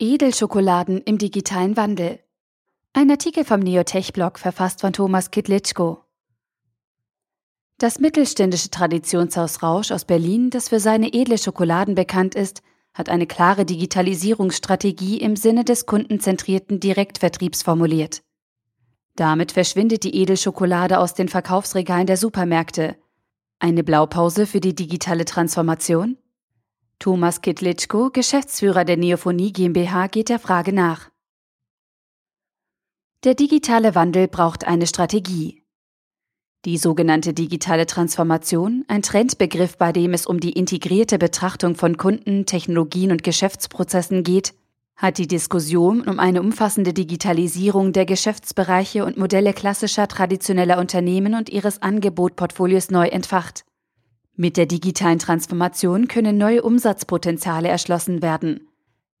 Edelschokoladen im digitalen Wandel. Ein Artikel vom Neotech-Blog verfasst von Thomas Kidlitschko. Das mittelständische Traditionshaus Rausch aus Berlin, das für seine edle Schokoladen bekannt ist, hat eine klare Digitalisierungsstrategie im Sinne des kundenzentrierten Direktvertriebs formuliert. Damit verschwindet die Edelschokolade aus den Verkaufsregalen der Supermärkte. Eine Blaupause für die digitale Transformation? Thomas Kitlitschko, Geschäftsführer der Neophonie GmbH, geht der Frage nach. Der digitale Wandel braucht eine Strategie. Die sogenannte digitale Transformation, ein Trendbegriff, bei dem es um die integrierte Betrachtung von Kunden, Technologien und Geschäftsprozessen geht, hat die Diskussion um eine umfassende Digitalisierung der Geschäftsbereiche und Modelle klassischer traditioneller Unternehmen und ihres Angebotportfolios neu entfacht. Mit der digitalen Transformation können neue Umsatzpotenziale erschlossen werden.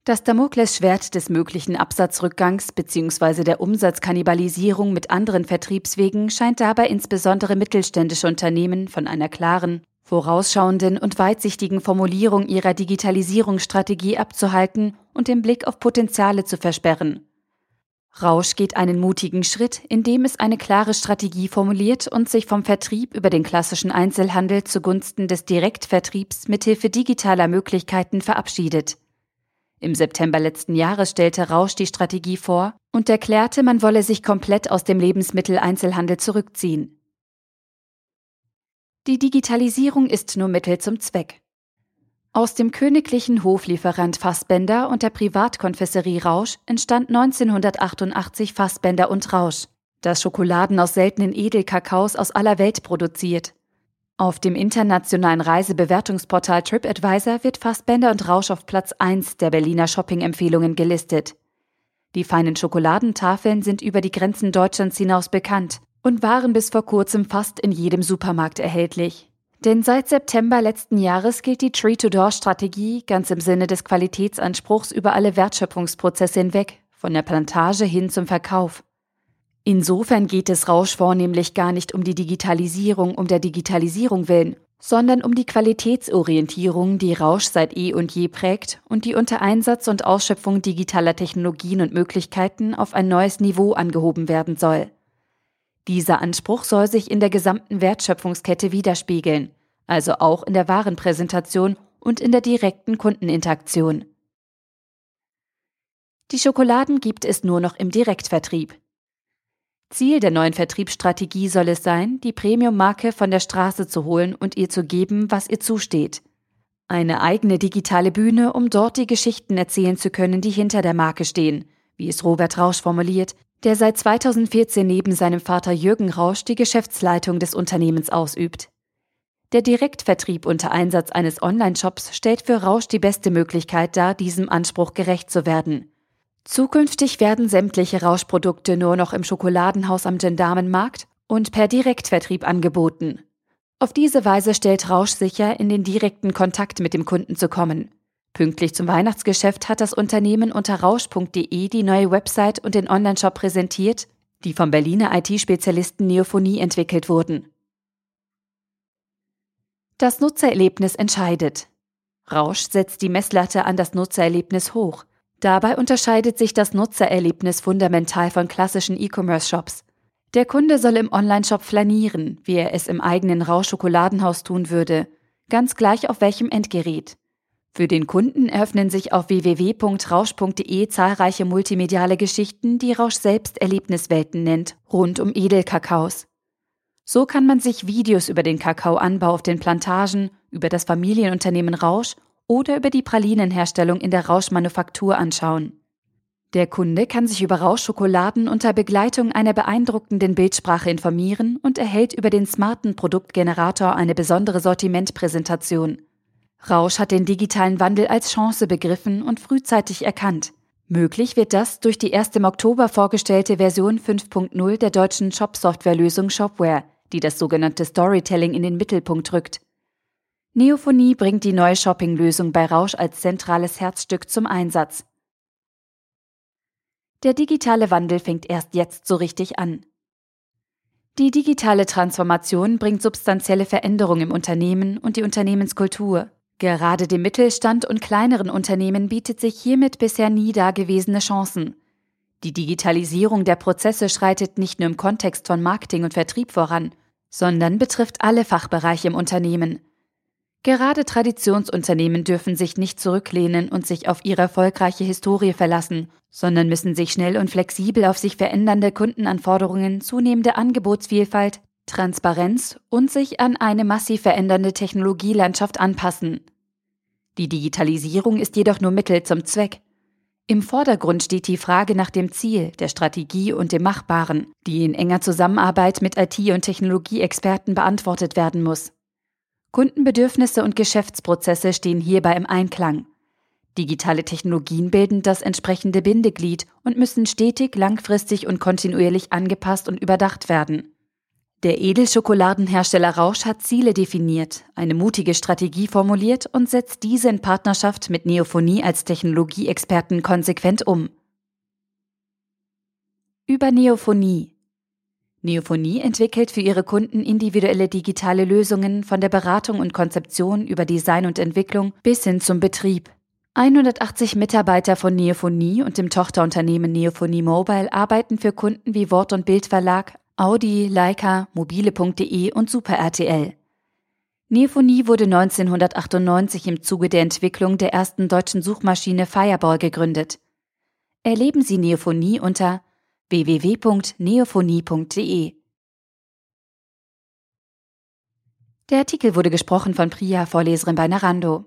Das Damoklesschwert des möglichen Absatzrückgangs bzw. der Umsatzkannibalisierung mit anderen Vertriebswegen scheint dabei insbesondere mittelständische Unternehmen von einer klaren, vorausschauenden und weitsichtigen Formulierung ihrer Digitalisierungsstrategie abzuhalten und den Blick auf Potenziale zu versperren. Rausch geht einen mutigen Schritt, indem es eine klare Strategie formuliert und sich vom Vertrieb über den klassischen Einzelhandel zugunsten des Direktvertriebs mithilfe digitaler Möglichkeiten verabschiedet. Im September letzten Jahres stellte Rausch die Strategie vor und erklärte, man wolle sich komplett aus dem Lebensmitteleinzelhandel zurückziehen. Die Digitalisierung ist nur Mittel zum Zweck. Aus dem königlichen Hoflieferant Fassbender und der Privatkonfesserie Rausch entstand 1988 Fassbender und Rausch, das Schokoladen aus seltenen Edelkakaos aus aller Welt produziert. Auf dem internationalen Reisebewertungsportal TripAdvisor wird Fassbender und Rausch auf Platz 1 der Berliner Shopping-Empfehlungen gelistet. Die feinen Schokoladentafeln sind über die Grenzen Deutschlands hinaus bekannt und waren bis vor kurzem fast in jedem Supermarkt erhältlich. Denn seit September letzten Jahres gilt die Tree-to-Door-Strategie ganz im Sinne des Qualitätsanspruchs über alle Wertschöpfungsprozesse hinweg, von der Plantage hin zum Verkauf. Insofern geht es Rausch vornehmlich gar nicht um die Digitalisierung um der Digitalisierung willen, sondern um die Qualitätsorientierung, die Rausch seit eh und je prägt und die unter Einsatz und Ausschöpfung digitaler Technologien und Möglichkeiten auf ein neues Niveau angehoben werden soll. Dieser Anspruch soll sich in der gesamten Wertschöpfungskette widerspiegeln, also auch in der Warenpräsentation und in der direkten Kundeninteraktion. Die Schokoladen gibt es nur noch im Direktvertrieb. Ziel der neuen Vertriebsstrategie soll es sein, die Premium-Marke von der Straße zu holen und ihr zu geben, was ihr zusteht. Eine eigene digitale Bühne, um dort die Geschichten erzählen zu können, die hinter der Marke stehen, wie es Robert Rausch formuliert, der seit 2014 neben seinem Vater Jürgen Rausch die Geschäftsleitung des Unternehmens ausübt. Der Direktvertrieb unter Einsatz eines Online-Shops stellt für Rausch die beste Möglichkeit dar, diesem Anspruch gerecht zu werden. Zukünftig werden sämtliche Rauschprodukte nur noch im Schokoladenhaus am Gendarmenmarkt und per Direktvertrieb angeboten. Auf diese Weise stellt Rausch sicher, in den direkten Kontakt mit dem Kunden zu kommen. Pünktlich zum Weihnachtsgeschäft hat das Unternehmen unter rausch.de die neue Website und den Onlineshop präsentiert, die vom Berliner IT-Spezialisten Neophonie entwickelt wurden. Das Nutzererlebnis entscheidet. Rausch setzt die Messlatte an das Nutzererlebnis hoch. Dabei unterscheidet sich das Nutzererlebnis fundamental von klassischen E-Commerce-Shops. Der Kunde soll im Onlineshop flanieren, wie er es im eigenen Rausch-Schokoladenhaus tun würde, ganz gleich auf welchem Endgerät. Für den Kunden eröffnen sich auf www.rausch.de zahlreiche multimediale Geschichten, die Rausch selbst Erlebniswelten nennt, rund um Edelkakaos. So kann man sich Videos über den Kakaoanbau auf den Plantagen, über das Familienunternehmen Rausch oder über die Pralinenherstellung in der Rauschmanufaktur anschauen. Der Kunde kann sich über Rauschschokoladen unter Begleitung einer beeindruckenden Bildsprache informieren und erhält über den smarten Produktgenerator eine besondere Sortimentpräsentation. Rausch hat den digitalen Wandel als Chance begriffen und frühzeitig erkannt. Möglich wird das durch die erst im Oktober vorgestellte Version 5.0 der deutschen Shop-Software-Lösung Shopware, die das sogenannte Storytelling in den Mittelpunkt rückt. Neophonie bringt die neue Shopping-Lösung bei Rausch als zentrales Herzstück zum Einsatz. Der digitale Wandel fängt erst jetzt so richtig an. Die digitale Transformation bringt substanzielle Veränderungen im Unternehmen und die Unternehmenskultur. Gerade dem Mittelstand und kleineren Unternehmen bietet sich hiermit bisher nie dagewesene Chancen. Die Digitalisierung der Prozesse schreitet nicht nur im Kontext von Marketing und Vertrieb voran, sondern betrifft alle Fachbereiche im Unternehmen. Gerade Traditionsunternehmen dürfen sich nicht zurücklehnen und sich auf ihre erfolgreiche Historie verlassen, sondern müssen sich schnell und flexibel auf sich verändernde Kundenanforderungen, zunehmende Angebotsvielfalt, Transparenz und sich an eine massiv verändernde Technologielandschaft anpassen. Die Digitalisierung ist jedoch nur Mittel zum Zweck. Im Vordergrund steht die Frage nach dem Ziel, der Strategie und dem Machbaren, die in enger Zusammenarbeit mit IT- und Technologieexperten beantwortet werden muss. Kundenbedürfnisse und Geschäftsprozesse stehen hierbei im Einklang. Digitale Technologien bilden das entsprechende Bindeglied und müssen stetig, langfristig und kontinuierlich angepasst und überdacht werden. Der Edelschokoladenhersteller Rausch hat Ziele definiert, eine mutige Strategie formuliert und setzt diese in Partnerschaft mit Neophonie als Technologieexperten konsequent um. Über Neophonie. Neophonie entwickelt für ihre Kunden individuelle digitale Lösungen von der Beratung und Konzeption über Design und Entwicklung bis hin zum Betrieb. 180 Mitarbeiter von Neophonie und dem Tochterunternehmen Neophonie Mobile arbeiten für Kunden wie Wort- und Bildverlag, Audi, Leica, mobile.de und Super RTL. Neophonie wurde 1998 im Zuge der Entwicklung der ersten deutschen Suchmaschine Fireball gegründet. Erleben Sie Neophonie unter www.neophonie.de. Der Artikel wurde gesprochen von Priya, Vorleserin bei Narando.